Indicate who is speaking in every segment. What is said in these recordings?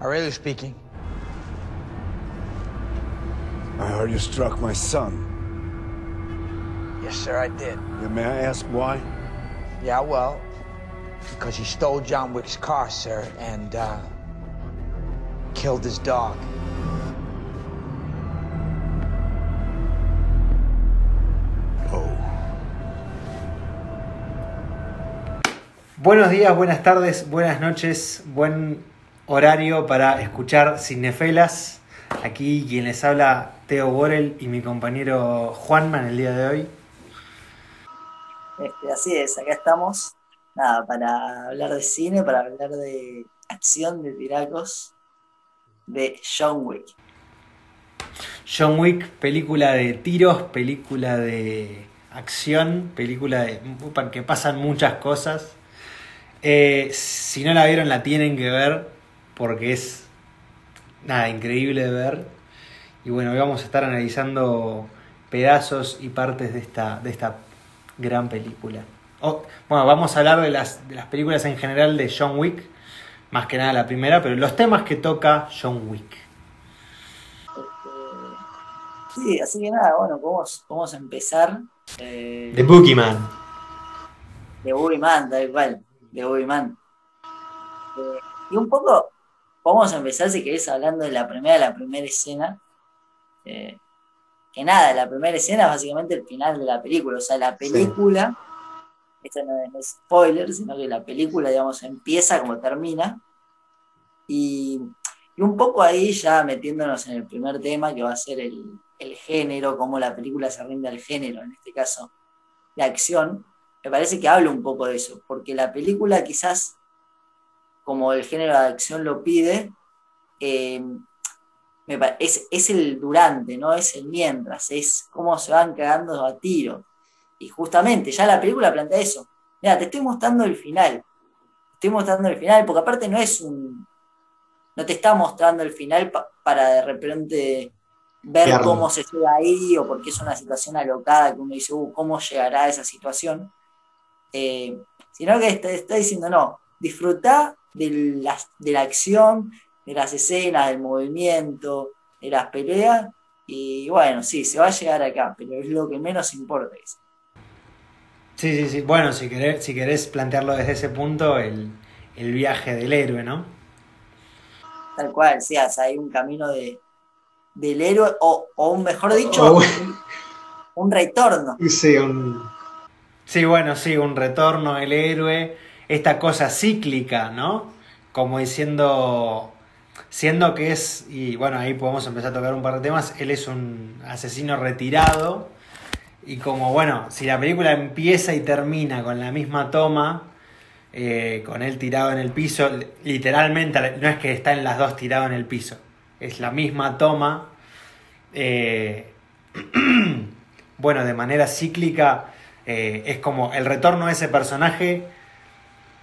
Speaker 1: Aurelio speaking.
Speaker 2: I heard you struck my son.
Speaker 1: Yes, sir, I did.
Speaker 2: Yeah, may I ask why?
Speaker 1: Yeah, well, because he stole John Wick's car, sir, and uh, killed his dog.
Speaker 2: Oh.
Speaker 3: Buenos días, buenas tardes, buenas noches, buen horario para escuchar Cinefelas. Aquí quien les habla, Teo Borel y mi compañero Juanman el día de hoy.
Speaker 4: Este, así es, acá estamos. Nada, para hablar de cine, para hablar de acción de tiracos de John Wick.
Speaker 3: John Wick, película de tiros, película de acción, película de que pasan muchas cosas. Eh, si no la vieron, la tienen que ver porque es nada increíble de ver. Y bueno, hoy vamos a estar analizando pedazos y partes de esta, de esta gran película. Oh, bueno, vamos a hablar de las, de las películas en general de John Wick, más que nada la primera, pero los temas que toca John Wick.
Speaker 4: Sí, así que nada, bueno, vamos, vamos a empezar. Eh,
Speaker 3: The Boogeyman.
Speaker 4: de Boogeyman, tal cual, de Boogeyman. Eh, y un poco, vamos a empezar, si querés, hablando de la primera, la primera escena. Eh, que nada, la primera escena es básicamente el final de la película. O sea, la película, esto no es, no es spoiler, sino que la película, digamos, empieza como termina. Y, y un poco ahí ya metiéndonos en el primer tema, que va a ser el, el género, cómo la película se rinde al género, en este caso, la acción. Me parece que habla un poco de eso, porque la película quizás, como el género de acción lo pide, eh, es, es el durante, ¿no? Es el mientras, es cómo se van cagando a tiro. Y justamente, ya la película plantea eso. Mira, te estoy mostrando el final. Te estoy mostrando el final, porque aparte no es un. No te está mostrando el final pa- para de repente ver cómo se llega ahí o porque es una situación alocada que uno dice, uh, ¿cómo llegará a esa situación? Eh, sino que te está diciendo, no, disfruta de la, de la acción, de las escenas, del movimiento, de las peleas, y bueno, sí, se va a llegar acá, pero es lo que menos importa. eso.
Speaker 3: Sí, sí, sí. Bueno, si querés, si querés plantearlo desde ese punto, el, el viaje del héroe, ¿no?
Speaker 4: Tal cual, sí, o sea, hay un camino de, del héroe, o, o un mejor dicho,
Speaker 3: O-
Speaker 4: un, un retorno.
Speaker 3: Sí, Sí, bueno, sí, un retorno del héroe, esta cosa cíclica, ¿no? Como diciendo, siendo que es, y bueno, ahí podemos empezar a tocar un par de temas, él es un asesino retirado, y como, bueno, si la película empieza y termina con la misma toma, eh, con él tirado en el piso, literalmente, no es que está en las dos tirado en el piso, es la misma toma, eh, bueno, de manera cíclica, eh, es como el retorno de ese personaje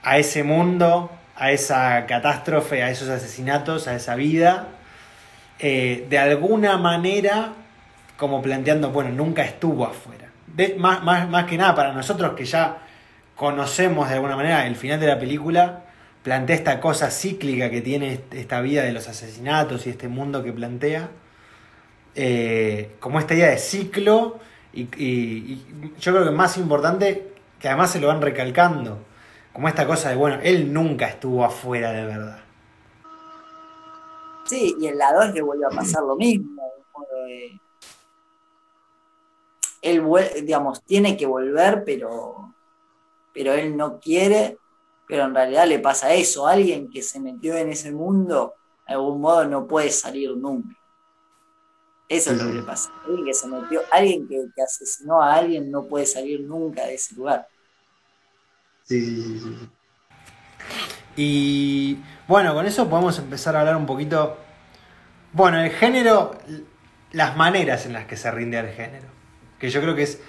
Speaker 3: a ese mundo, a esa catástrofe, a esos asesinatos, a esa vida, eh, de alguna manera como planteando, bueno, nunca estuvo afuera. Más, más, más que nada para nosotros que ya conocemos de alguna manera el final de la película, plantea esta cosa cíclica que tiene est- esta vida de los asesinatos y este mundo que plantea, eh, como esta idea de ciclo y, y- y yo creo que más importante, que además se lo van recalcando, como esta cosa de, bueno, él nunca estuvo afuera de verdad.
Speaker 4: Sí, y en la 2 le vuelve a pasar lo mismo. de- Él, digamos, tiene que volver, pero, pero él no quiere, pero en realidad le pasa eso. Alguien que se metió en ese mundo, de algún modo, no puede salir nunca. Eso es lo que le pasa. Alguien que se metió, alguien que, que asesinó a alguien no puede salir nunca de ese lugar.
Speaker 3: Y bueno, con eso podemos empezar a hablar un poquito, bueno, el género, las maneras en las que se rinde al género, que yo creo que es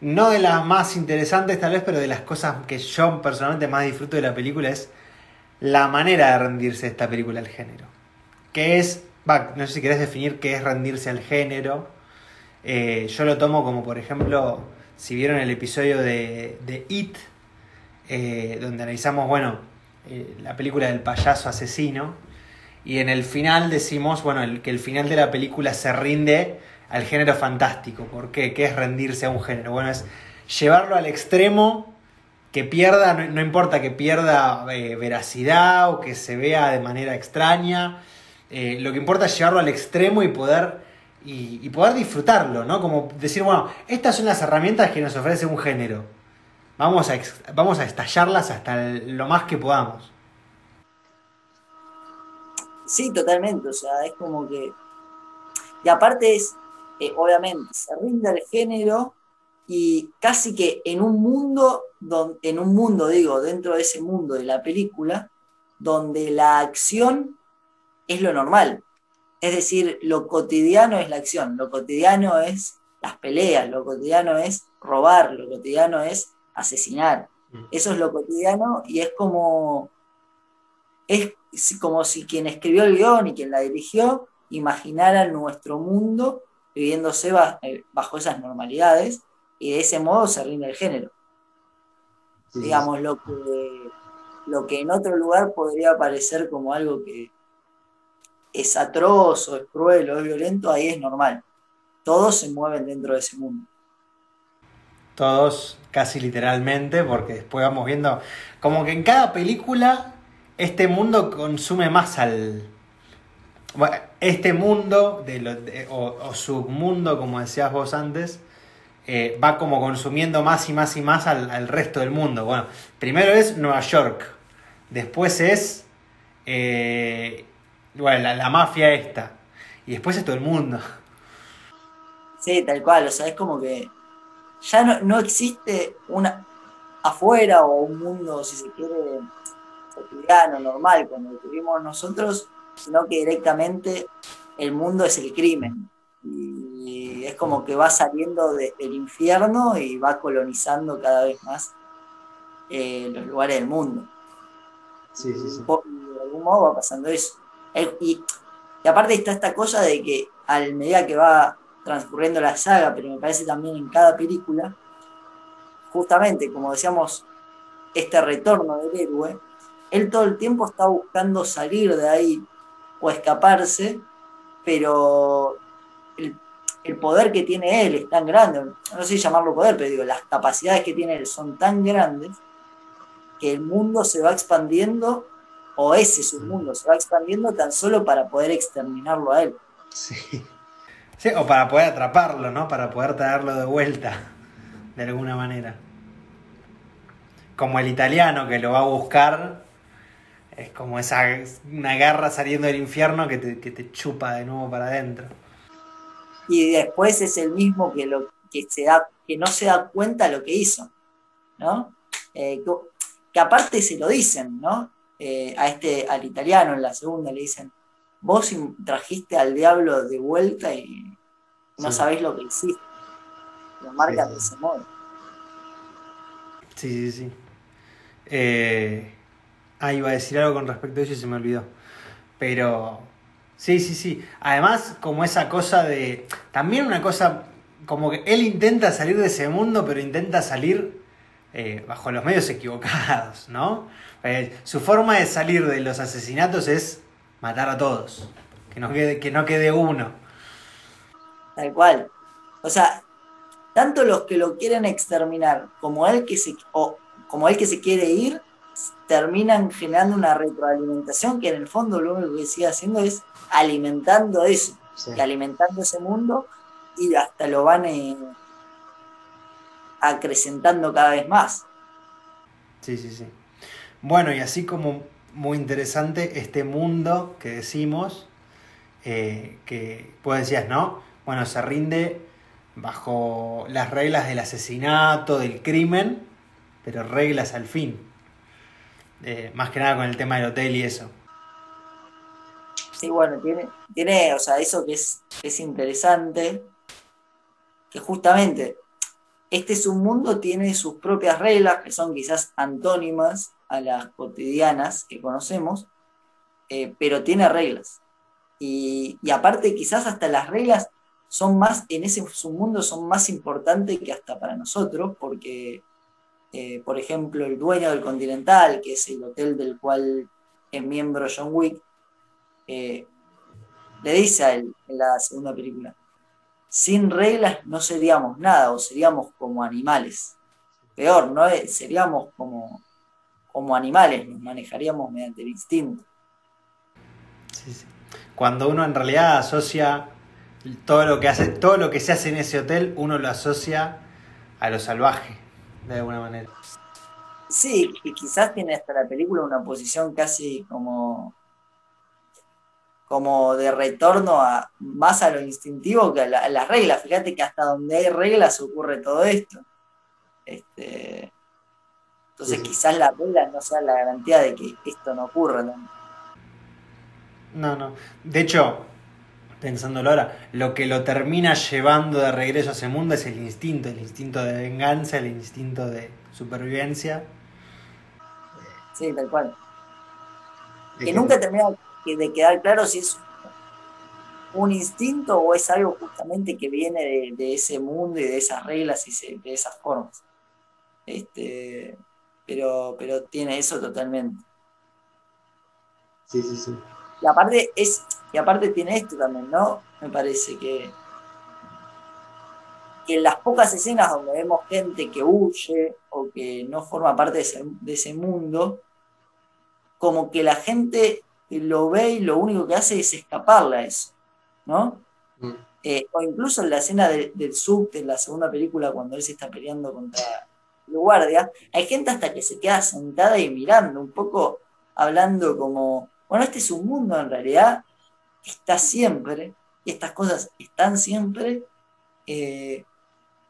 Speaker 3: no de las más interesantes tal vez, pero de las cosas que yo personalmente más disfruto de la película es la manera de rendirse esta película al género. Que es, no sé si querés definir qué es rendirse al género. Eh, yo lo tomo como, por ejemplo, si vieron el episodio de, de It, eh, donde analizamos, bueno, eh, la película del payaso asesino, y en el final decimos, bueno, el, que el final de la película se rinde al género fantástico. ¿Por qué? ¿Qué es rendirse a un género? Bueno, es llevarlo al extremo, que pierda, no, importa que pierda eh, veracidad o que se vea de manera extraña, lo que importa es llevarlo al extremo y poder, y, poder disfrutarlo, ¿no? Como decir, bueno, estas son las herramientas que nos ofrece un género. Vamos a, vamos a estallarlas hasta lo más que podamos.
Speaker 4: Sí, totalmente, o sea, es como que... Y aparte es, eh, obviamente, se rinde el género y casi que en un mundo, en un mundo, digo, dentro de ese mundo de la película, donde la acción es lo normal. Es decir, lo cotidiano es la acción, lo cotidiano es las peleas, lo cotidiano es robar, lo cotidiano es asesinar. Mm. Eso es lo cotidiano y es como, es como si quien escribió el guion y quien la dirigió imaginara nuestro mundo viviéndose eh, bajo esas normalidades y de ese modo se rinde el género. Digamos, lo que, lo que en otro lugar podría parecer como algo que es atroz o es cruel o es violento, ahí es normal. Todos se mueven dentro de ese mundo.
Speaker 3: Todos, casi literalmente, porque después vamos viendo como que en cada película este mundo consume más al... este mundo, de o, submundo, como decías vos antes, eh, va como consumiendo más y más y más al, resto del mundo. Bueno, primero es Nueva York, después es eh, bueno, la, mafia esta, y después es todo el mundo.
Speaker 4: Sí, tal cual, o sea, es como que ya no, no existe una afuera o un mundo, si se quiere, cotidiano, normal, cuando lo tuvimos nosotros, sino que directamente el mundo es el crimen. Y es como que va saliendo del infierno y va colonizando cada vez más eh, los lugares del mundo.
Speaker 3: Sí, sí, sí.
Speaker 4: de algún modo va pasando eso. Y, y, aparte está esta cosa de que a medida que va transcurriendo la saga, pero me parece también en cada película, justamente, como decíamos, este retorno del héroe, él todo el tiempo está buscando salir de ahí o escaparse, pero el, poder que tiene él es tan grande, no sé llamarlo poder, pero digo, las capacidades que tiene él son tan grandes que el mundo se va expandiendo, o ese submundo se va expandiendo tan solo para poder exterminarlo a él.
Speaker 3: Sí. O para poder atraparlo, ¿no? Para poder traerlo de vuelta, de alguna manera. Como el italiano que lo va a buscar es como esa una garra saliendo del infierno que te, chupa de nuevo para adentro.
Speaker 4: Y después es el mismo que lo que se da, que no se da cuenta lo que hizo, ¿no? Eh, que, aparte se lo dicen, ¿no? Eh, a este, al italiano en la segunda le dicen, vos trajiste al diablo de vuelta y no sabéis lo que hiciste. Lo marca de ese modo.
Speaker 3: Sí, sí, sí. Eh, Ah, iba a decir algo con respecto a eso y se me olvidó. Pero sí, sí, sí. Además, como esa cosa de... También una cosa, como que él intenta salir de ese mundo, pero intenta salir eh, bajo los medios equivocados, ¿no? Eh, su forma de salir de los asesinatos es matar a todos. Que no quede, que no quede uno.
Speaker 4: Tal cual. O sea, tanto los que lo quieren exterminar como él que se, o, como él que se quiere ir, terminan generando una retroalimentación que en el fondo lo único que sigue haciendo es alimentando eso, alimentando ese mundo y hasta lo van eh, acrecentando cada vez más.
Speaker 3: Sí, sí, sí. Bueno, y así como muy interesante este mundo que decimos, eh, que pues decías, ¿no? Bueno, se rinde bajo las reglas del asesinato, del crimen, pero reglas al fin. Eh, más que nada con el tema del hotel y eso.
Speaker 4: Sí, bueno, tiene, tiene o sea, eso que es, es interesante, que justamente este submundo tiene sus propias reglas, que son quizás antónimas a las cotidianas que conocemos, eh, pero tiene reglas. Y, y, aparte quizás hasta las reglas son más, en ese submundo son más importantes que hasta para nosotros, porque eh, por ejemplo, el dueño del Continental, que es el hotel del cual es miembro John Wick, eh, le dice a él en la segunda película, sin reglas no seríamos nada o seríamos como animales. Peor, ¿no? Seríamos como, como animales, nos manejaríamos mediante el instinto.
Speaker 3: Cuando uno en realidad asocia todo lo que hace, todo lo que se hace en ese hotel, uno lo asocia a lo salvaje, de alguna manera.
Speaker 4: Sí, y quizás tiene hasta la película una posición casi como como de retorno a más a lo instintivo que a, las reglas. Fíjate que hasta donde hay reglas ocurre todo esto. Este, entonces quizás las reglas no sean la garantía de que esto no ocurra. ¿no?
Speaker 3: no, no. De hecho, pensándolo ahora, lo que lo termina llevando de regreso a ese mundo es el instinto, el instinto de venganza, el instinto de supervivencia.
Speaker 4: Sí, tal cual. Que nunca termina de quedar claro si es un instinto o es algo justamente que viene de, ese mundo y de esas reglas y de esas formas. Este, pero, pero tiene eso totalmente.
Speaker 3: Sí, sí, sí.
Speaker 4: Y aparte, es, y aparte tiene esto también, ¿no? Me parece que, que en las pocas escenas donde vemos gente que huye o que no forma parte de ese, de ese mundo, como que la gente lo ve y lo único que hace es escaparle a eso, ¿no? Mm. Eh, o incluso en la escena del sub, en la segunda película, cuando él se está peleando contra el guardia, hay gente hasta que se queda sentada y mirando, un poco hablando como, bueno, este es un mundo en realidad, está siempre, y estas cosas están siempre, eh,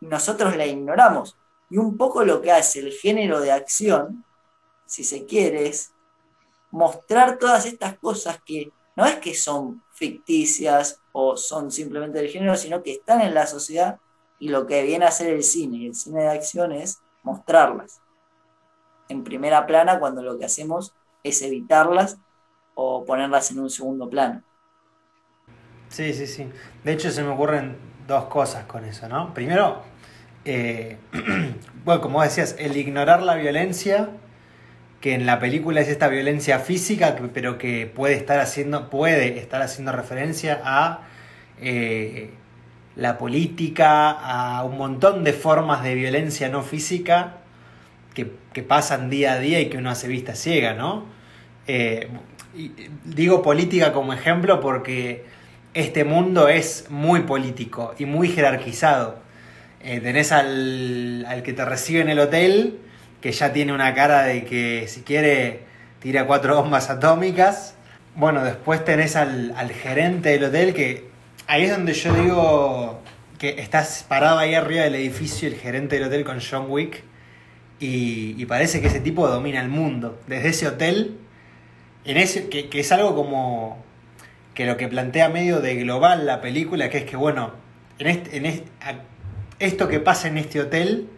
Speaker 4: nosotros la ignoramos. Y un poco lo que hace el género de acción, si se quiere, es mostrar todas estas cosas que no es que son ficticias o son simplemente del género, sino que están en la sociedad y lo que viene a hacer el cine y el cine de acción es mostrarlas en primera plana cuando lo que hacemos es evitarlas o ponerlas en un segundo plano.
Speaker 3: Sí, sí, sí. De hecho se me ocurren dos cosas con eso, ¿no? Primero, eh, bueno, como decías, el ignorar la violencia que en la película es esta violencia física, pero que puede estar haciendo, puede estar haciendo referencia a eh, la política, a un montón de formas de violencia no física que, pasan día a día y que uno hace vista ciega, ¿no? Eh, digo política como ejemplo porque este mundo es muy político y muy jerarquizado. Eh, tenés al, al que te recibe en el hotel, que ya tiene una cara de que si quiere tira cuatro bombas atómicas. Bueno, después tenés al, gerente del hotel que ahí es donde yo digo que estás parado ahí arriba del edificio el gerente del hotel con John Wick y, parece que ese tipo domina el mundo. Desde ese hotel, en ese, que, es algo como que lo que plantea medio de global la película, que es que bueno, en, este, en esto que pasa en este hotel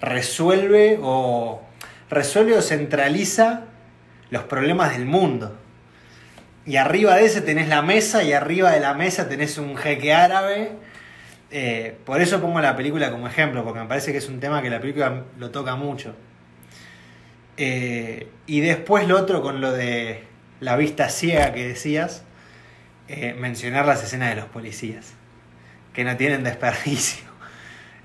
Speaker 3: resuelve o resuelve o centraliza los problemas del mundo. Y arriba de ese tenés la mesa y arriba de la mesa tenés un jeque árabe. Eh, por eso pongo la película como ejemplo, porque me parece que es un tema que la película lo toca mucho. Eh, y después lo otro con lo de la vista ciega que decías, eh, mencionar las escenas de los policías, que no tienen desperdicio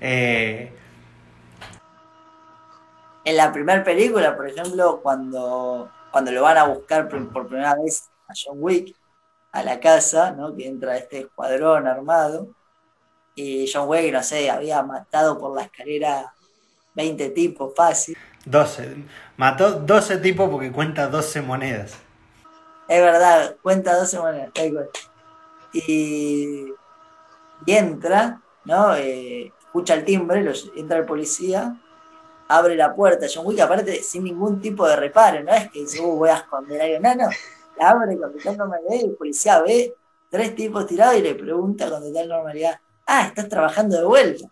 Speaker 4: en la primera película, por ejemplo, cuando, cuando lo van a buscar por, primera vez a John Wick a la casa, ¿no? que entra este escuadrón armado, y John Wick, no sé, había matado por la escalera 20 tipos fácil.
Speaker 3: 12. Mató 12 tipos porque cuenta 12 monedas.
Speaker 4: Es verdad, cuenta 12 monedas. Y, y entra, ¿no? Eh, escucha el timbre, entra el policía abre la puerta John Wick, aparte sin ningún tipo de reparo, no es que dice, uh, voy a esconder algo, no, no, la abre con total normalidad el policía ve tres tipos tirados y le pregunta con total normalidad, ah, estás trabajando de vuelta.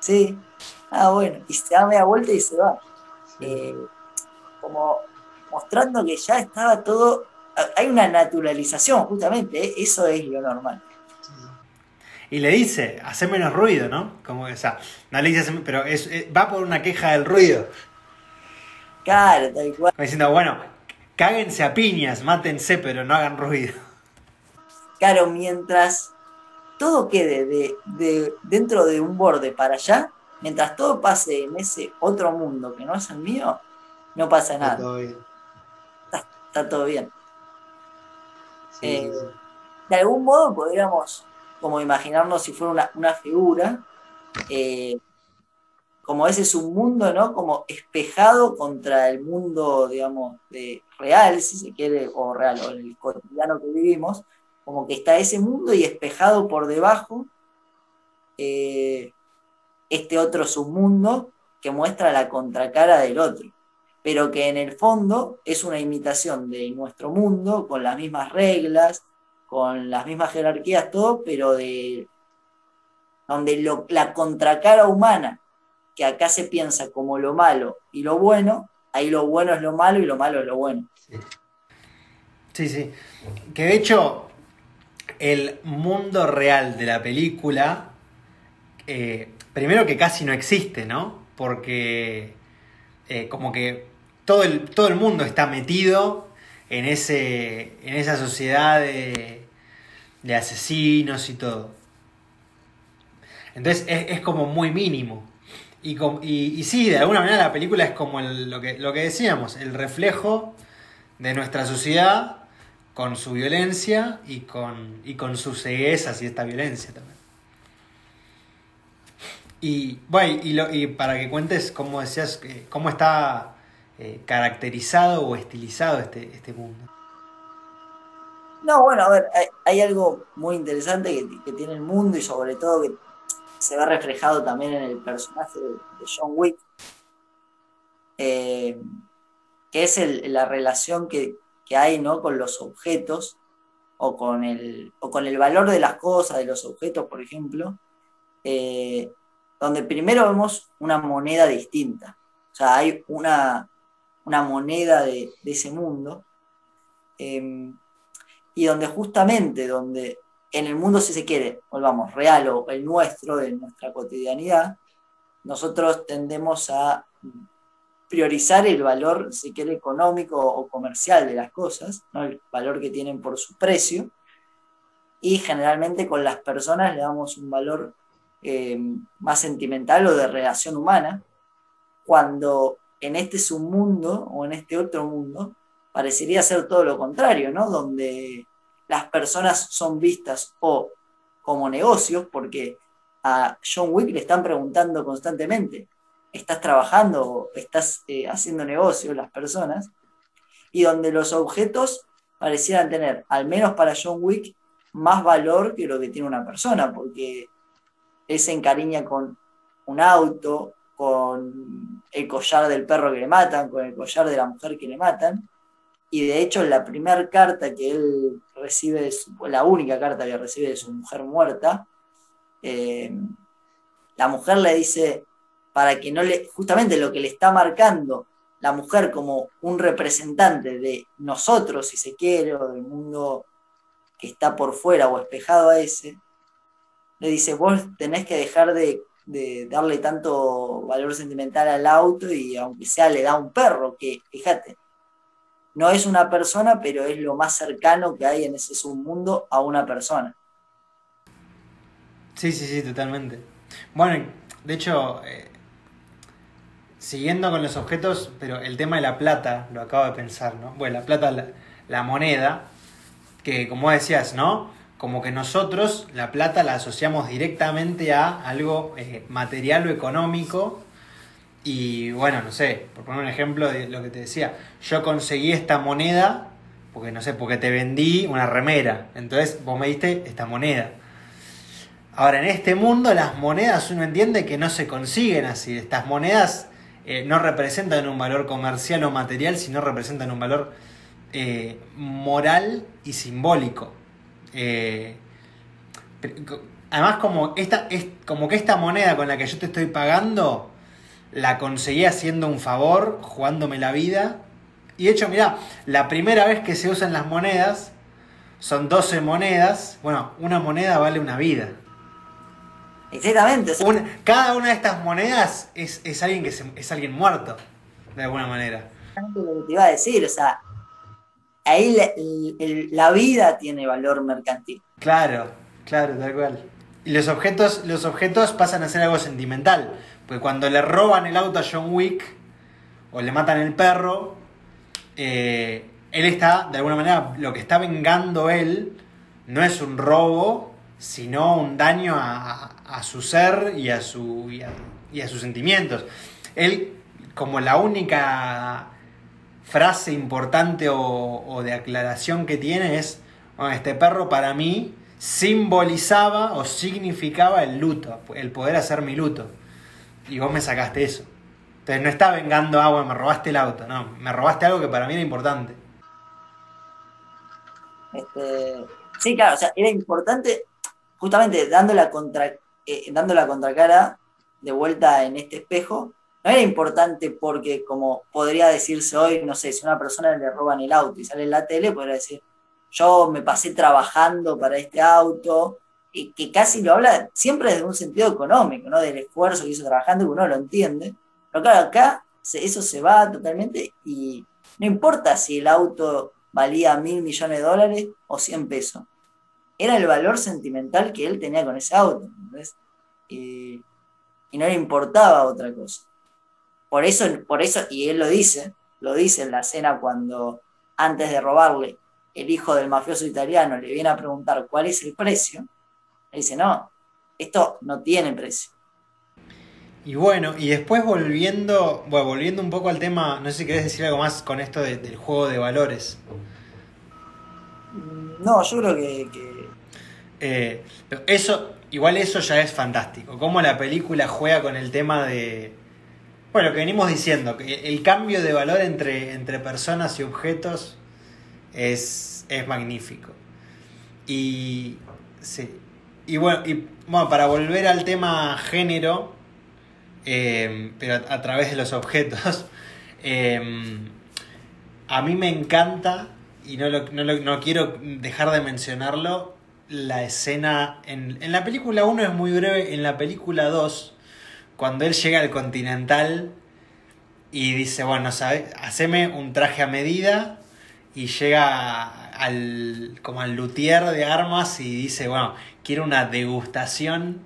Speaker 4: Sí, ah, bueno, y se da media vuelta y se va. Eh, como mostrando que ya estaba todo, hay una naturalización justamente, ¿eh? eso es lo normal
Speaker 3: y le dice, hace menos ruido, ¿no? Como, o sea, no le dice, pero es, va por una queja del ruido.
Speaker 4: Claro, tal cual.
Speaker 3: diciendo, bueno, cáguense a piñas, mátense, pero no hagan ruido.
Speaker 4: Claro, mientras todo quede de, de- dentro de un borde para allá, mientras todo pase en ese otro mundo que no es el mío, no pasa nada,
Speaker 3: Todo bien.
Speaker 4: Está todo bien.
Speaker 3: Sí,
Speaker 4: Eh,
Speaker 3: sí, sí.
Speaker 4: de algún modo podríamos como imaginarnos si fuera una, una figura, eh, como ese submundo, ¿no? Como espejado contra el mundo, digamos, de real, si se quiere, o real, o el cotidiano que vivimos, como que está ese mundo y espejado por debajo eh, este otro submundo que muestra la contracara del otro, pero que en el fondo es una imitación de nuestro mundo, con las mismas reglas, con las mismas jerarquías, todo, pero de donde la contracara humana, que acá se piensa como lo malo y lo bueno, ahí lo bueno es lo malo y lo malo es lo bueno.
Speaker 3: Sí, sí. Que de hecho, el mundo real de la película, eh, primero que casi no existe, ¿no? Porque eh, como que todo el, todo el mundo está metido en, ese, en esa sociedad de, de asesinos y todo. Entonces es, es como muy mínimo. Y, com- y, y sí, de alguna manera la película es como lo, que, lo que decíamos, el reflejo de nuestra sociedad con su violencia y con, y con sus ceguezas y esta violencia también. Y, bueno, y, lo- y para que cuentes cómo decías, cómo está eh, caracterizado o estilizado este, este mundo.
Speaker 4: No, bueno, a ver, hay, algo muy interesante que, tiene el mundo y sobre todo que se ve reflejado también en el personaje de, John Wick, eh, que es la relación que, que hay ¿no? con los objetos o con, el, o con el valor de las cosas, de los objetos, por ejemplo, eh, donde primero vemos una moneda distinta. O sea, hay una, una moneda de, ese mundo. em, y donde justamente, donde en el mundo, si se quiere, volvamos, real o el nuestro, de nuestra cotidianidad, nosotros tendemos a priorizar el valor, si quiere, económico o comercial de las cosas, ¿no? el valor que tienen por su precio, y generalmente con las personas le damos un valor eh, más sentimental o de relación humana, cuando en este submundo o en este otro mundo parecería ser todo lo contrario, ¿no? Donde las personas son vistas o como negocios, porque a John Wick le están preguntando constantemente, ¿estás trabajando o estás eh, haciendo negocio las personas? Y donde los objetos parecieran tener, al menos para John Wick, más valor que lo que tiene una persona, porque él se encariña con un auto, con el collar del perro que le matan, con el collar de la mujer que le matan, y de hecho la primera carta que él recibe, de la única carta que recibe de su mujer muerta, eh, la mujer le dice, para que no le, justamente lo que le está marcando la mujer como un representante de nosotros, si se quiere, o del mundo que está por fuera o espejado a ese, le dice, vos tenés que dejar de, de darle tanto valor sentimental al auto y aunque sea le da un perro, que fíjate, no es una persona, pero es lo más cercano que hay en ese submundo a una persona.
Speaker 3: Sí, sí, sí, totalmente. Bueno, de hecho, eh, siguiendo con los objetos, pero el tema de la plata, lo acabo de pensar, ¿no? Bueno, la plata, la, la moneda, que como decías, ¿no? Como que nosotros la plata la asociamos directamente a algo eh, material o económico. Y bueno, no sé, por poner un ejemplo de lo que te decía, yo conseguí esta moneda, porque no sé, porque te vendí una remera, entonces vos me diste esta moneda. Ahora, en este mundo las monedas uno entiende que no se consiguen así. Estas monedas eh, no representan un valor comercial o material, sino representan un valor eh, moral y simbólico. Eh, además, como, esta, es, como que esta moneda con la que yo te estoy pagando, la conseguí haciendo un favor, jugándome la vida. Y de hecho, mirá, la primera vez que se usan las monedas, son 12 monedas. Bueno, una moneda vale una vida.
Speaker 4: Exactamente, o sea,
Speaker 3: Una- cada una de estas monedas es, es alguien que se- es alguien muerto, de alguna manera.
Speaker 4: lo que te iba a decir, o sea, ahí la, vida tiene valor mercantil.
Speaker 3: Claro, claro, tal cual. Y los objetos, los objetos pasan a ser algo sentimental. Porque cuando le roban el auto a John Wick o le matan el perro, eh, él está, de alguna manera, lo que está vengando él no es un robo, sino un daño a, su ser y a, su, y a sus sentimientos. Él, como la única frase importante o, o de aclaración que tiene es, "Bueno, este perro para mí simbolizaba o significaba el luto, el poder hacer mi luto. Y vos me sacaste eso. Entonces no está vengando, ah, bueno, me robaste el auto, no, me robaste algo que para mí era importante.
Speaker 4: Este, sí, claro, o sea, era importante, justamente dando contra, eh, dando la contracara de vuelta en este espejo, no era importante porque, como podría decirse hoy, no sé, si a una persona le roban el auto y sale en la tele, podría decir, yo me pasé trabajando para este auto, y que casi lo habla siempre desde un sentido económico, ¿no? Del esfuerzo que hizo trabajando, que uno lo entiende. Pero claro, acá eso se va totalmente y no importa si el auto valía mil millones de dólares o 100 pesos. Era el valor sentimental que él tenía con ese auto. ¿entendés? Y, y no le importaba otra cosa. Por eso, por eso, y él lo dice, lo dice en la escena cuando antes de robarle, el hijo del mafioso italiano le viene a preguntar cuál es el precio. Él dice, no, esto no tiene precio.
Speaker 3: Y bueno, y después volviendo, bueno, volviendo un poco al tema, no sé si querés decir algo más con esto de- del juego de valores.
Speaker 4: No, yo creo que, que
Speaker 3: Eh, eso, igual eso ya es fantástico. Cómo la película juega con el tema de. Bueno, que venimos diciendo, que el cambio de valor entre, entre personas y objetos es, es magnífico. Y. Sí. Y bueno, y, bueno, para volver al tema género, eh, pero a, través de los objetos, eh, a mí me encanta, y no, lo- no, lo- no quiero dejar de mencionarlo, la escena. En, en la película 1 es muy breve, en la película 2, cuando él llega al Continental y dice: Bueno, ¿sabes? Haceme un traje a medida. Y llega al, como al luthier de armas y dice: Bueno, quiero una degustación.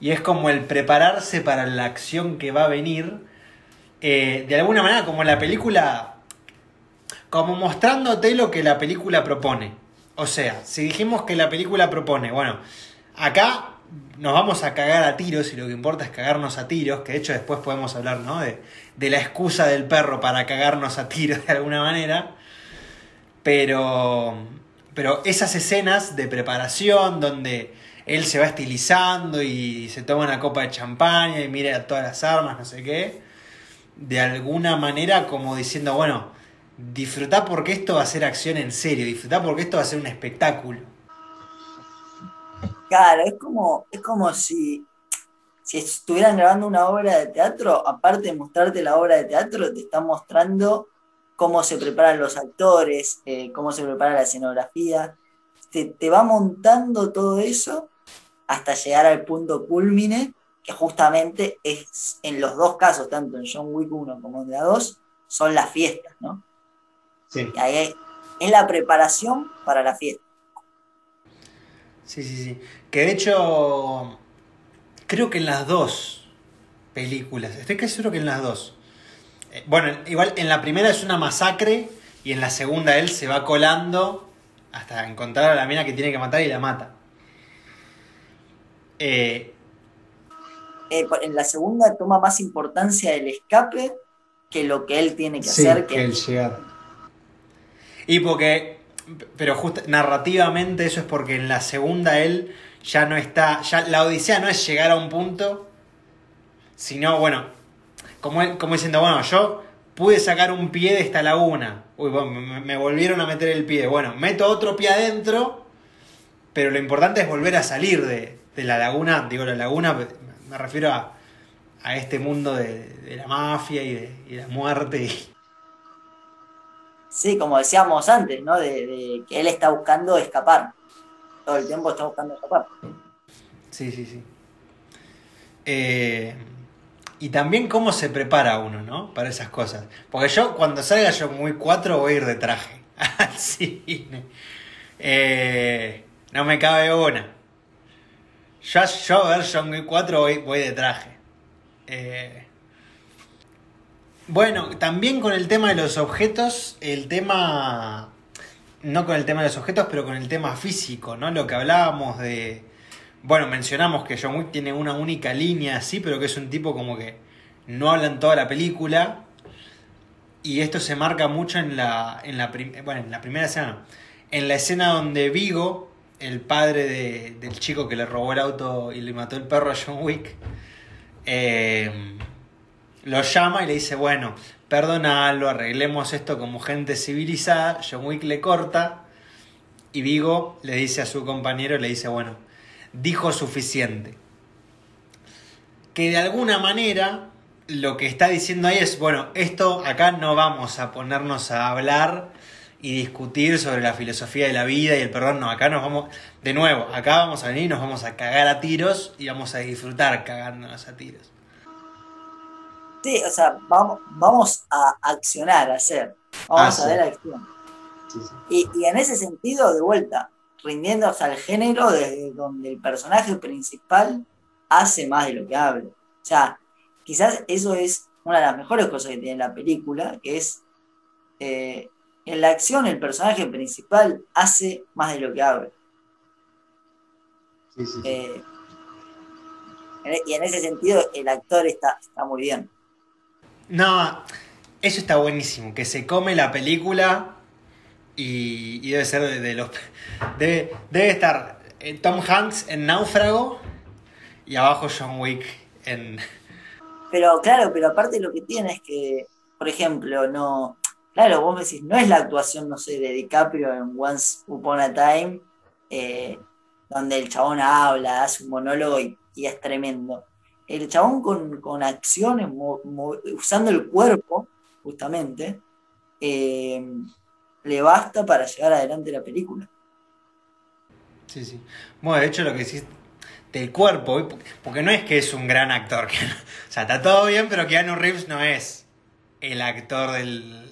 Speaker 3: Y es como el prepararse para la acción que va a venir. Eh, de alguna manera, como la película como mostrándote lo que la película propone. O sea, si dijimos que la película propone, bueno, acá nos vamos a cagar a tiros y lo que importa es cagarnos a tiros, que de hecho después podemos hablar, ¿no? De, de la excusa del perro para cagarnos a tiros de alguna manera. Pero, pero esas escenas de preparación donde él se va estilizando y se toma una copa de champaña y mira todas las armas, no sé qué, de alguna manera como diciendo, bueno, disfrutá porque esto va a ser acción en serio, disfrutá porque esto va a ser un espectáculo.
Speaker 4: Claro, es como, es como si, si estuvieran grabando una obra de teatro, aparte de mostrarte la obra de teatro, te están mostrando cómo se preparan los actores, eh, cómo se prepara la escenografía. Te, te va montando todo eso hasta llegar al punto culmine, que justamente es en los dos casos, tanto en John Wick 1 como en la 2, son las fiestas, ¿no?
Speaker 3: Sí.
Speaker 4: Y ahí es, es la preparación para la fiesta.
Speaker 3: Sí, sí, sí. Que de hecho, creo que en las dos películas, estoy casi seguro que en las dos. Eh, Bueno, igual en la primera es una masacre y en la segunda él se va colando hasta encontrar a la mina que tiene que matar y la mata. Eh,
Speaker 4: eh, en la segunda toma más importancia el escape que lo que él tiene que
Speaker 3: Sí,
Speaker 4: hacer.
Speaker 3: que el llegar. Y porque, pero justo narrativamente eso es porque en la segunda él ya no está, ya la odisea no es llegar a un punto, sino, bueno, como, como diciendo, bueno, yo pude sacar un pie de esta laguna, uy, bueno, me, me volvieron a meter el pie, bueno, meto otro pie adentro, pero lo importante es volver a salir de, de la laguna, digo la laguna, me refiero a, a este mundo de, de la mafia y de, y la muerte. y-
Speaker 4: Sí, como decíamos antes, ¿no? De, que él está buscando escapar. Todo el tiempo está buscando escapar.
Speaker 3: Sí, sí, sí. Eh, y también cómo se prepara uno, ¿no? Para esas cosas. Porque yo cuando salga yo muy 4 voy a ir de traje. al cine. Eh, no me cabe una. Yo, yo a ver John Wick 4 voy, voy de traje. Eh, bueno, también con el tema de los objetos, el tema... No con el tema de los objetos, pero con el tema físico, ¿no? Lo que hablábamos de... Bueno, mencionamos que John Wick tiene una única línea así, pero que es un tipo como que no habla en toda la película. Y esto se marca mucho en la, en la, bueno, en la primera escena. En la escena donde Vigo, el padre de- del chico que le robó el auto y le mató el perro a John Wick, eh, lo llama y le dice, bueno, perdonalo, arreglemos esto como gente civilizada. John Wick le corta y Vigo le dice a su compañero, le dice, bueno, dijo suficiente. Que de alguna manera lo que está diciendo ahí es, bueno, esto acá no vamos a ponernos a hablar y discutir sobre la filosofía de la vida y el perdón, no, acá nos vamos, de nuevo, acá vamos a venir, nos vamos a cagar a tiros y vamos a disfrutar cagándonos a tiros.
Speaker 4: Sí, o sea, vamos, vamos a accionar, a hacer. Vamos
Speaker 3: Ah,
Speaker 4: a
Speaker 3: sí.
Speaker 4: ver acción. Y, y en ese sentido, de vuelta, rindiéndose al género desde donde el personaje principal hace más de lo que habla. O sea, quizás eso es una de las mejores cosas que tiene la película, que es eh, en la acción el personaje principal hace más de lo que habla. Eh, en- y en ese sentido el actor está, está muy bien.
Speaker 3: No, eso está buenísimo, que se come la película y, y debe ser de, de los... Debe, debe estar eh, Tom Hanks en Náufrago y abajo John Wick en...
Speaker 4: Pero claro, pero aparte lo que tiene es que, por ejemplo, no. Claro, vos me decís, no es la actuación, no sé, de DiCaprio en Once Upon a Time, eh, donde el chabón habla, hace un monólogo y, y es tremendo. El chabón con, con acciones, usando el cuerpo, justamente, eh, le basta para llevar adelante la película.
Speaker 3: Sí, sí. Bueno, de hecho lo que decís del cuerpo, porque no es que es un gran actor. o sea, está todo bien, pero Keanu Reeves no es el actor del...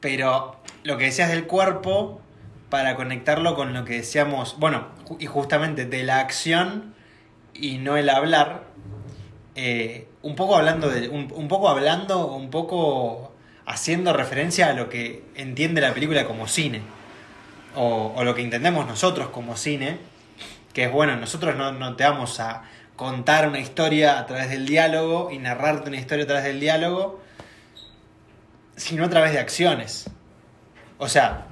Speaker 3: Pero lo que decías del cuerpo, para conectarlo con lo que decíamos, bueno, y justamente de la acción y no el hablar, eh, un poco hablando de, un, un poco hablando, un poco haciendo referencia a lo que entiende la película como cine o, lo que entendemos nosotros como cine, que es bueno, nosotros no, no te vamos a contar una historia a través del diálogo y narrarte una historia a través del diálogo, sino a través de acciones. O sea,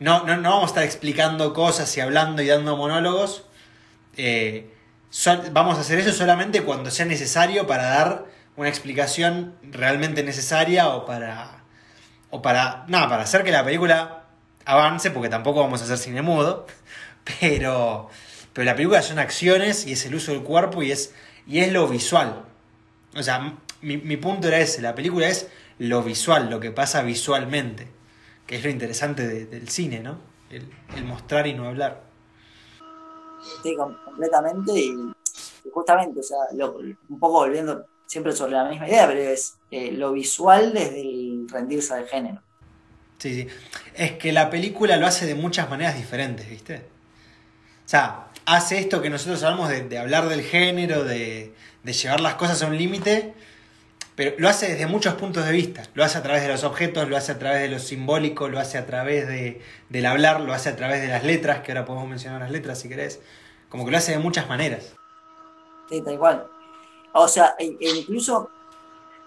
Speaker 3: no, no, no vamos a estar explicando cosas y hablando y dando monólogos. eh, vamos a hacer eso solamente cuando sea necesario para dar una explicación realmente necesaria o para. o para. nada, para hacer que la película avance, porque tampoco vamos a hacer cine mudo. Pero. Pero la película son acciones y es el uso del cuerpo y es. y es lo visual. O sea, mi, mi punto era ese, la película es lo visual, lo que pasa visualmente. Que es lo interesante de- del cine, ¿no? El mostrar y no hablar.
Speaker 4: Sí, com- completamente. Y, justamente, o sea, un poco volviendo siempre sobre la misma idea, pero es eh, lo visual desde el rendirse al género.
Speaker 3: Sí, sí. Es que la película lo hace de muchas maneras diferentes, ¿viste? O sea, hace esto que nosotros hablamos de, de hablar del género, de, de llevar las cosas a un límite, pero lo hace desde muchos puntos de vista. Lo hace a través de los objetos, lo hace a través de lo simbólico, lo hace a través de, del hablar, lo hace a través de las letras, que ahora podemos mencionar las letras si querés. Como que lo hace de muchas maneras.
Speaker 4: Sí, tal cual. O sea, e, e incluso,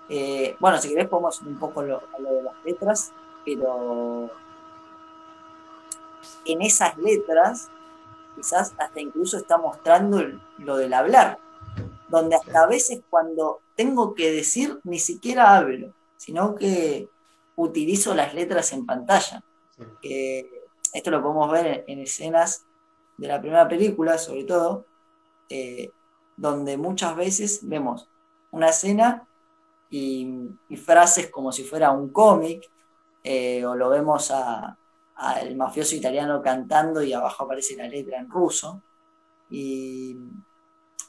Speaker 4: eh, bueno, si querés podemos un poco lo- lo de las letras, pero en esas letras quizás hasta incluso está mostrando lo del hablar, donde hasta a veces cuando tengo que decir ni siquiera hablo, sino que utilizo las letras en pantalla. Que esto lo podemos ver en, en escenas de la primera película, sobre todo, eh, donde muchas veces vemos una escena y, y frases como si fuera un cómic, eh, o lo vemos a- al mafioso italiano cantando y abajo aparece la letra en ruso. Y,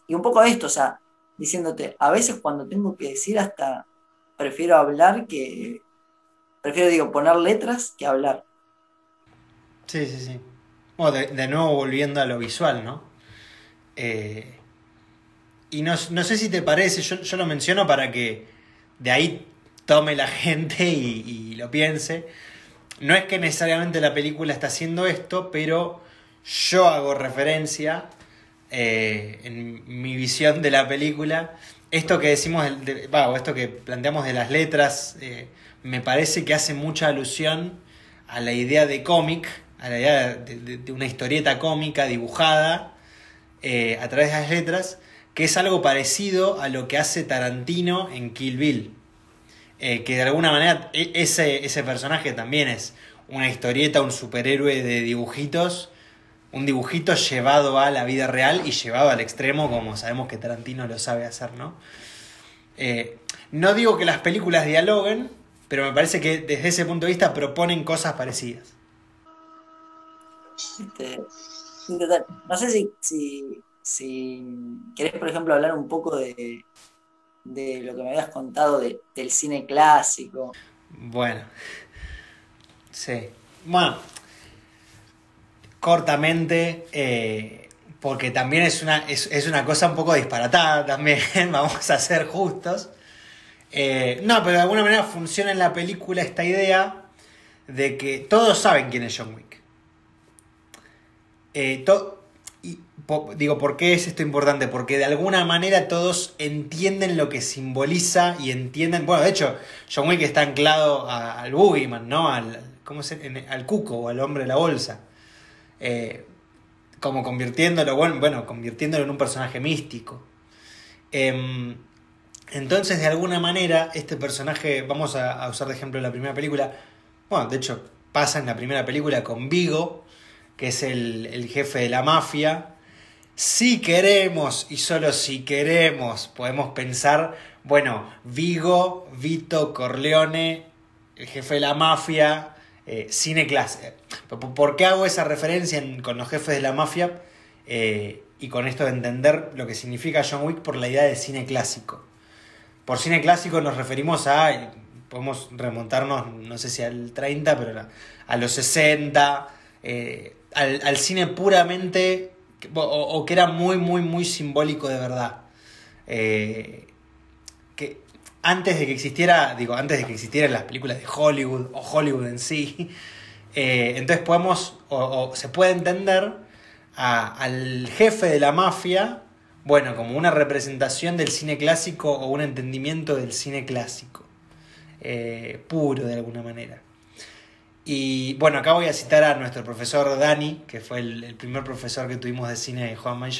Speaker 4: y un poco esto, o sea, diciéndote, a veces cuando tengo que decir hasta prefiero hablar que, prefiero digo, poner letras que hablar.
Speaker 3: Sí, sí, sí. Bueno, de, de nuevo volviendo a lo visual, ¿no? Eh, y no, no sé si te parece, yo, yo lo menciono para que de ahí tome la gente y, y lo piense. No es que necesariamente la película está haciendo esto, pero yo hago referencia eh, en mi visión de la película. Esto que decimos, esto que planteamos de las letras, eh, me parece que hace mucha alusión a la idea de cómic, a la idea de, una historieta cómica dibujada eh, a través de las letras, que es algo parecido a lo que hace Tarantino en Kill Bill. Que de alguna manera e- ese, ese personaje también es una historieta, un superhéroe de dibujitos, un dibujito llevado a la vida real y llevado al extremo, como sabemos que Tarantino lo sabe hacer, ¿no? Eh, no digo que las películas dialoguen, pero me parece que desde ese punto de vista proponen cosas parecidas.
Speaker 4: Este, total. No sé si, si, si querés, por ejemplo, hablar un poco de, de lo que me habías contado de- del cine clásico.
Speaker 3: Bueno. Sí. Bueno. Cortamente. eh, porque también es una, es, una cosa un poco disparatada también. Vamos a ser justos. Eh, no, pero de alguna manera funciona en la película esta idea de que todos saben quién es John Wick. Eh, digo, ¿por qué es esto importante? Porque de alguna manera todos entienden lo que simboliza y entienden. Bueno, de hecho, John Wick está anclado a- al Boogeyman, ¿no? Al, ¿cómo se, al cuco o al hombre de la bolsa. Eh, como convirtiéndolo, bueno, bueno, convirtiéndolo en un personaje místico. Em, entonces, de alguna manera, este personaje, vamos a, a usar de ejemplo la primera película, bueno, de hecho, pasa en la primera película con Vigo, que es el, el jefe de la mafia. Si queremos, y solo si queremos, podemos pensar, bueno, Vigo, Vito, Corleone, el jefe de la mafia, eh, cine clase. ¿Por qué hago esa referencia en- con los jefes de la mafia? Eh, y con esto de entender lo que significa John Wick por la idea de cine clásico. Por cine clásico nos referimos a, podemos remontarnos, no sé si al 30, pero a, los 60, eh, al, cine puramente, o, o que era muy, muy, muy simbólico de verdad. Que antes de que existiera, digo, antes de que existieran las películas de Hollywood o Hollywood en sí, eh, entonces podemos, o, se puede entender a- al jefe de la mafia, bueno, como una representación del cine clásico o un entendimiento del cine clásico, eh, puro de alguna manera. Y bueno, acá voy a citar a nuestro profesor Dani, que fue el, primer profesor que tuvimos de cine, Juanma y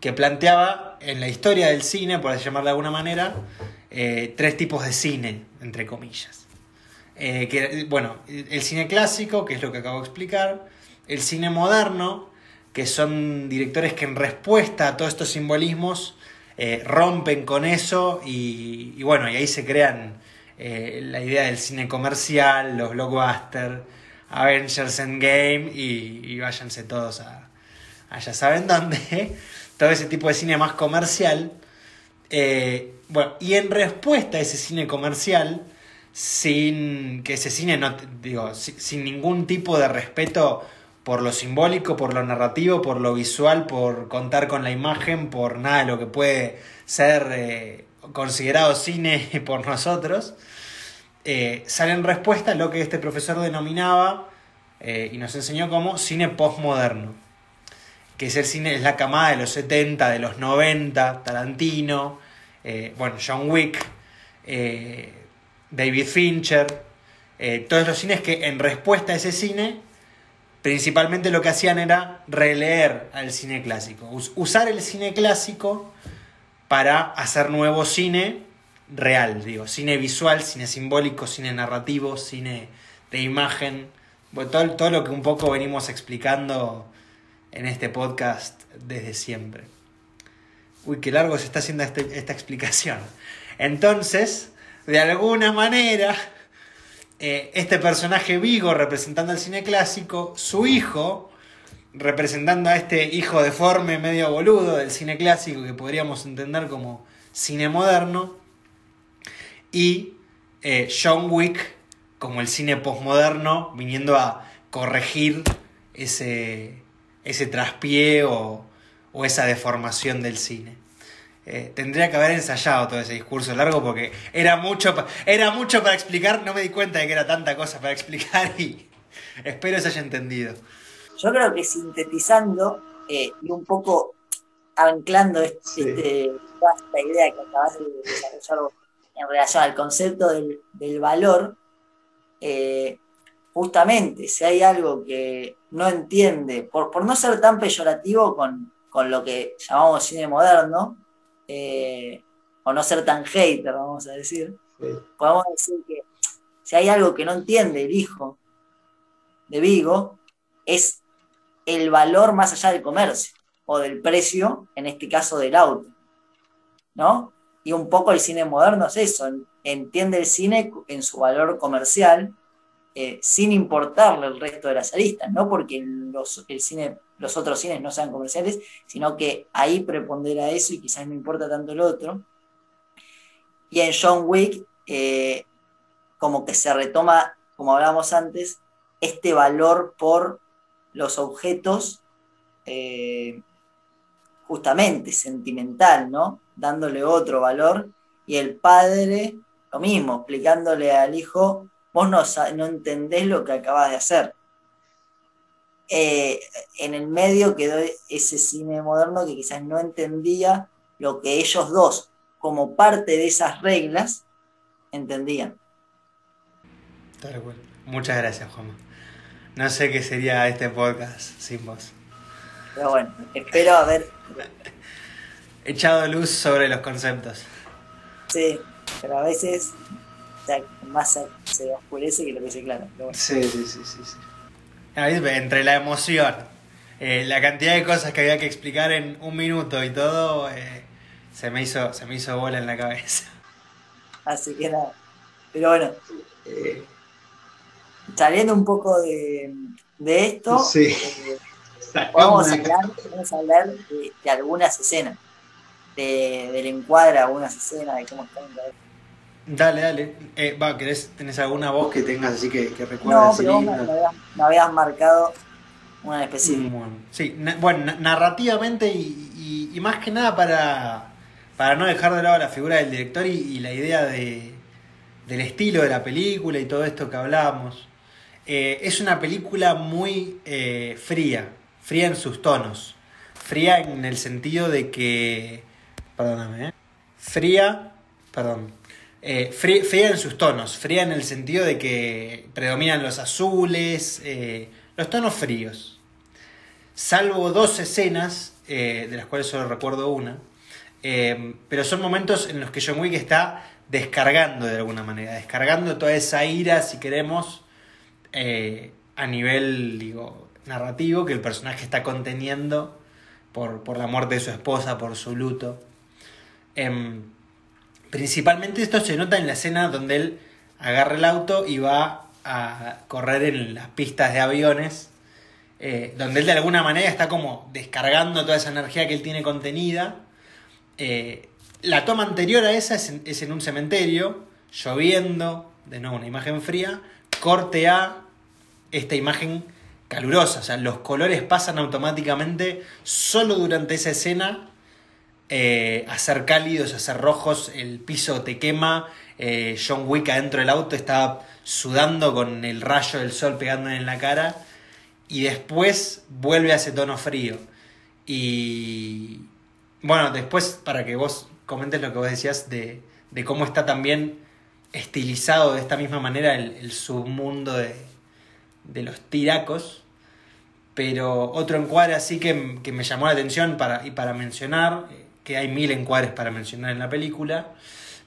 Speaker 3: que planteaba en la historia del cine, por así llamarlo de alguna manera, eh, tres tipos de cine, entre comillas. Eh, que, bueno, el cine clásico, que es lo que acabo de explicar, el cine moderno, que son directores que en respuesta a todos estos simbolismos eh, rompen con eso y, bueno, y ahí se crean la idea del cine comercial, los blockbusters, Avengers Endgame y, y váyanse todos a, a ya saben dónde, todo ese tipo de cine más comercial. Bueno, y en respuesta a ese cine comercial, sin que ese cine no, digo, si- sin ningún tipo de respeto por lo simbólico, por lo narrativo, por lo visual, por contar con la imagen, por nada de lo que puede ser eh, considerado cine por nosotros, eh, sale en respuesta a lo que este profesor denominaba eh, y nos enseñó como cine postmoderno, que es cine, es la camada de los 70, de los 90, Tarantino, eh, bueno, John Wick, eh, David Fincher, eh, todos los cines que en respuesta a ese cine principalmente lo que hacían era releer al cine clásico, Us- usar el cine clásico para hacer nuevo cine real, digo, cine visual, cine simbólico, cine narrativo, cine de imagen, bueno, todo, todo lo que un poco venimos explicando en este podcast desde siempre. Uy, qué largo se está haciendo este- esta explicación. Entonces, de alguna manera, eh, este personaje Vigo representando al cine clásico, su hijo representando a este hijo deforme, medio boludo del cine clásico que podríamos entender como cine moderno, y eh, John Wick como el cine postmoderno viniendo a corregir ese, ese traspié o, o esa deformación del cine. Eh, tendría que haber ensayado todo ese discurso largo porque era mucho, era mucho para explicar, no me di cuenta de que era tanta cosa para explicar y espero se haya entendido.
Speaker 4: Yo creo que sintetizando eh, y un poco anclando este,
Speaker 3: Sí.
Speaker 4: este- toda esta idea que acabas de desarrollar en relación al concepto del, del valor, eh, justamente si hay algo que no entiende, por, por no ser tan peyorativo con, con lo que llamamos cine moderno, eh, o no ser tan hater, vamos a decir, podemos decir que si hay algo que no entiende el hijo de Vigo, es el valor más allá del comercio o del precio, en este caso del auto. ¿No? Y un poco el cine moderno es eso, en- entiende el cine en su valor comercial, eh, sin importarle el resto de las aristas, no porque los, el cine, los otros cines no sean comerciales, sino que ahí prepondera eso y quizás no importa tanto el otro. Y en John Wick, eh, como que se retoma, como hablábamos antes, este valor por los objetos, eh, justamente sentimental, ¿no? Dándole otro valor. Y el padre, lo mismo, explicándole al hijo, vos no, no entendés lo que acabas de hacer. Eh, en el medio quedó ese cine moderno que quizás no entendía lo que ellos dos, como parte de esas reglas, entendían.
Speaker 3: Muchas gracias, Juanma. No sé qué sería este podcast sin vos.
Speaker 4: Pero bueno, espero haber
Speaker 3: Echado luz sobre los conceptos.
Speaker 4: Sí, pero a veces más se, oscurece que lo que se aclara. Bueno.
Speaker 3: Sí, sí, sí, sí. sí. Ahí, Entre la emoción, eh, la cantidad de cosas que había que explicar en un minuto y todo, eh, se, me hizo, se me hizo bola en la cabeza.
Speaker 4: Así que nada. Pero bueno, saliendo un poco de, de esto,
Speaker 3: Sí.
Speaker 4: eh, vamos, a hablar, vamos a hablar de, de algunas escenas. De, del encuadre algunas escenas, de cómo están.
Speaker 3: Dale, dale. Eh, va, ¿querés, ¿tenés alguna voz que tengas así que, que recuerdes?
Speaker 4: No, pero vos me, me habías, me habías marcado una específica.
Speaker 3: Bueno, sí, na- bueno, na- narrativamente y, y- y más que nada para, para no dejar de lado la figura del director y, y la idea de, del estilo de la película y todo esto que hablábamos. Eh, es una película muy eh, fría, fría en sus tonos, fría en el sentido de que, perdóname, ¿eh? fría, perdón, eh, frí- fría en sus tonos, fría en el sentido de que predominan los azules, eh, los tonos fríos. Salvo dos escenas, eh, de las cuales solo recuerdo una, pero son momentos en los que John Wick está descargando de alguna manera, descargando toda esa ira, si queremos, a nivel digo, narrativo, que el personaje está conteniendo por, por la muerte de su esposa, por su luto. Em, principalmente esto se nota en la escena donde él agarra el auto y va a correr en las pistas de aviones, eh, donde él de alguna manera está como descargando toda esa energía que él tiene contenida. Eh, la toma anterior a esa es en, es en un cementerio, lloviendo, de nuevo una imagen fría, corte a esta imagen calurosa, o sea, los colores pasan automáticamente solo durante esa escena eh, a ser cálidos, a ser rojos, el piso te quema, eh, John Wick adentro del auto está sudando con el rayo del sol pegándole en la cara y después vuelve a ese tono frío. Y bueno, después para que vos comentes lo que vos decías de, de cómo está también estilizado de esta misma manera el, el submundo de, de los tiracos. Pero otro encuadre así que, que me llamó la atención para, y para mencionar, eh, que hay mil encuadres para mencionar en la película,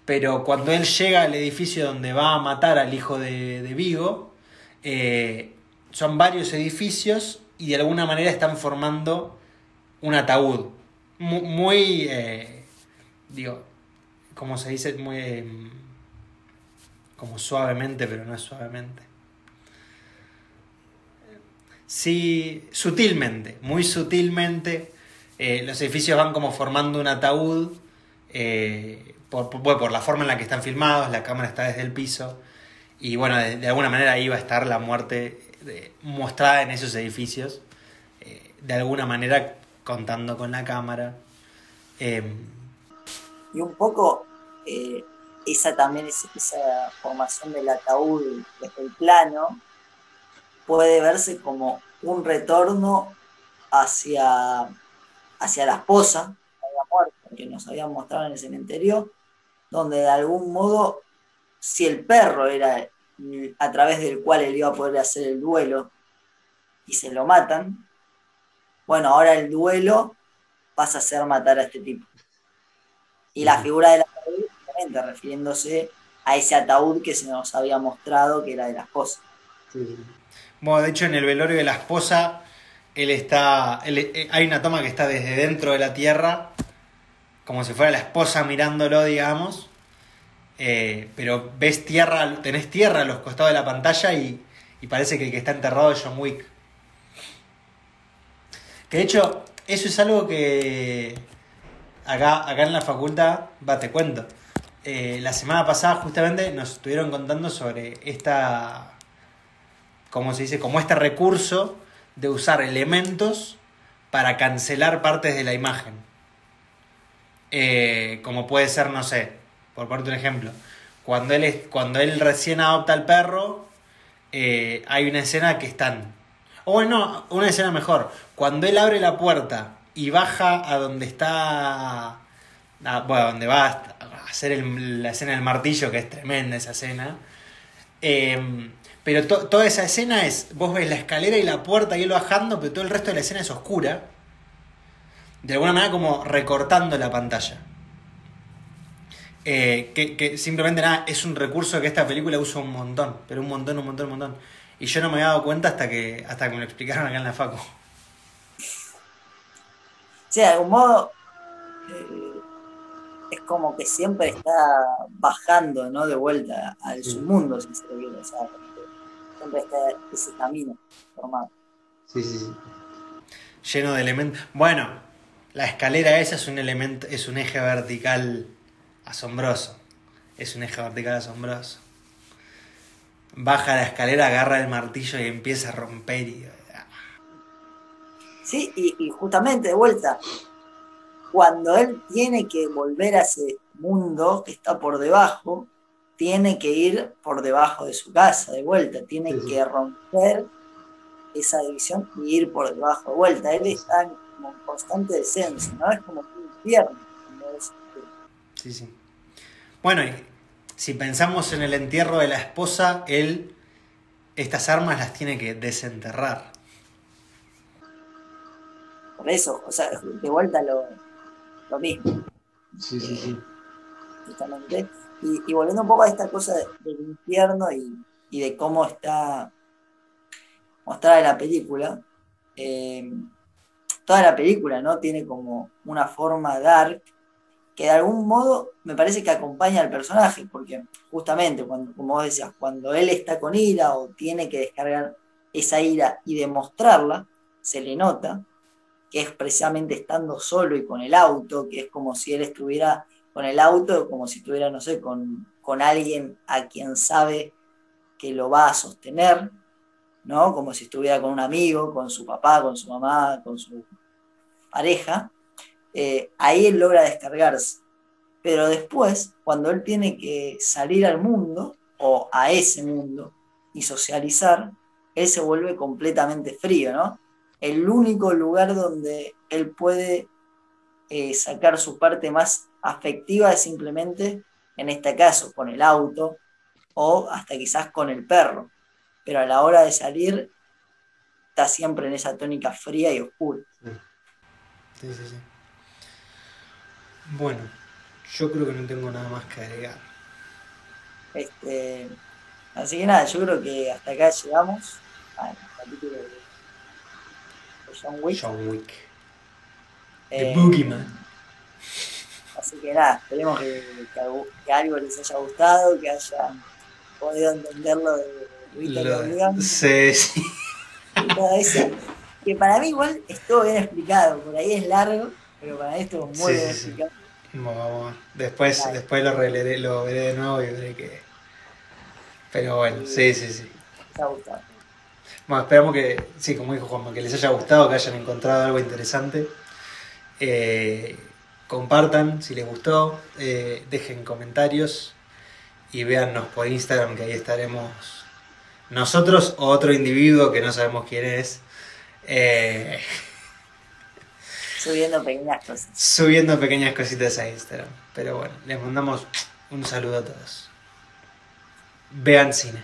Speaker 3: pero cuando él llega al edificio donde va a matar al hijo de, de Vigo, eh, son varios edificios y de alguna manera están formando un ataúd. Mu- Muy, eh, digo, como se dice, muy... eh, como suavemente, pero no es suavemente. Sí, sutilmente, muy sutilmente. Eh, los edificios van como formando un ataúd eh, por, por, por la forma en la que están filmados, la cámara está desde el piso. Y bueno, de, alguna manera ahí va a estar la muerte mostrada en esos edificios, eh, de alguna manera contando con la cámara. Em,
Speaker 4: Y un poco eh, esa también, es- esa formación del ataúd desde el plano, puede verse como un retorno hacia, hacia la esposa que nos habían mostrado en el cementerio, donde de algún modo, si el perro era a través del cual él iba a poder hacer el duelo y se lo matan, bueno, ahora el duelo pasa a ser matar a este tipo. Y la figura del ataúd, refiriéndose a ese ataúd que se nos había mostrado que era de la esposa.
Speaker 3: Bueno, de hecho en el velorio de la esposa, él está, él- eh, hay una toma que está desde dentro de la tierra, como si fuera la esposa mirándolo, digamos, Eh, pero ves tierra, tenés tierra a los costados de la pantalla y, y parece que el que está enterrado es John Wick. Que de hecho, eso es algo que acá, acá en la facultad, va, te cuento. Eh, la semana pasada justamente nos estuvieron contando sobre esta como se dice, como este recurso de usar elementos para cancelar partes de la imagen. Eh, como puede ser, no sé, por ponerte un ejemplo, cuando él, es, cuando él recién adopta al perro, eh, hay una escena que están... O bueno, una escena mejor, cuando él abre la puerta y baja a donde está... a- bueno, donde va a hacer la escena del martillo, que es tremenda esa escena. Eh, pero to- toda esa escena es, vos ves la escalera y la puerta y él bajando, pero todo el resto de la escena es oscura. De alguna manera como recortando la pantalla. Eh, que, simplemente nada, es un recurso que esta película usa un montón, pero un montón, un montón, un montón. Y yo no me había dado cuenta hasta que, hasta que me lo explicaron acá en la facu.
Speaker 4: Sí, de algún modo eh, es como que siempre está bajando, ¿no? De vuelta al submundo, si se lo quiere. O sea, siempre ese camino formado.
Speaker 3: Sí, sí, sí. Lleno de elementos. Bueno, la escalera esa es un elemento, es un eje vertical asombroso. Es un eje vertical asombroso. Baja la escalera, agarra el martillo y empieza a romper y.
Speaker 4: Sí, y, y justamente de vuelta, cuando él tiene que volver a ese mundo que está por debajo, tiene que ir por debajo de su casa de vuelta, tiene
Speaker 3: Sí, sí.
Speaker 4: que romper esa división y ir por debajo de vuelta. Él está en como en constante descenso, ¿no? Es como un infierno.
Speaker 3: Sí, sí. Bueno, y si pensamos en el entierro de la esposa, él estas armas las tiene que desenterrar.
Speaker 4: Por eso, o sea, de vuelta lo, lo mismo.
Speaker 3: Sí, sí, sí.
Speaker 4: justamente. Y, volviendo un poco a esta cosa de- del infierno y, y de cómo está mostrada la película, eh, toda la película ¿no? tiene como una forma dark que de algún modo me parece que acompaña al personaje, porque justamente, cuando, como vos decías, cuando él está con ira o tiene que descargar esa ira y demostrarla, se le nota que es precisamente estando solo y con el auto, que es como si él estuviera con el auto, como si estuviera, no sé, con, con alguien a quien sabe que lo va a sostener, ¿no? Como si estuviera con un amigo, con su papá, con su mamá, con su pareja. Eh, ahí él logra descargarse. Pero después, cuando él tiene que salir al mundo, o a ese mundo, y socializar, él se vuelve completamente frío, ¿no? El único lugar donde él puede eh, sacar su parte más afectiva es simplemente, en este caso, con el auto o hasta quizás con el perro. Pero a la hora de salir, está siempre en esa tónica fría y oscura.
Speaker 3: Sí, sí, sí. Bueno, yo creo que no tengo nada más que agregar.
Speaker 4: Este, así que nada, yo creo que hasta acá llegamos al capítulo de, de John Wick.
Speaker 3: John Wick. The
Speaker 4: Eh,
Speaker 3: Boogeyman.
Speaker 4: Así que nada, esperemos que, que algo, que algo les haya gustado, que hayan podido entenderlo de Víctor
Speaker 3: Lo- Sí, sí.
Speaker 4: y eso. Que para mí igual estuvo bien explicado, por ahí es largo, pero para mí estuvo muy
Speaker 3: Sí,
Speaker 4: bien
Speaker 3: sí, sí.
Speaker 4: explicado.
Speaker 3: Vamos, vamos. Después, después lo, releeré, lo veré de nuevo y veré que. Pero bueno, sí, sí, sí.
Speaker 4: Me ha gustado.
Speaker 3: Bueno, esperamos que, sí, como dijo Juanma, que les haya gustado, que hayan encontrado algo interesante. Eh, compartan si les gustó, eh, dejen comentarios y véannos por Instagram, que ahí estaremos nosotros o otro individuo que no sabemos quién es. eh,
Speaker 4: Subiendo pequeñas cosas.
Speaker 3: subiendo pequeñas cositas a Instagram. Pero bueno, les mandamos un saludo a todos. Vean cine.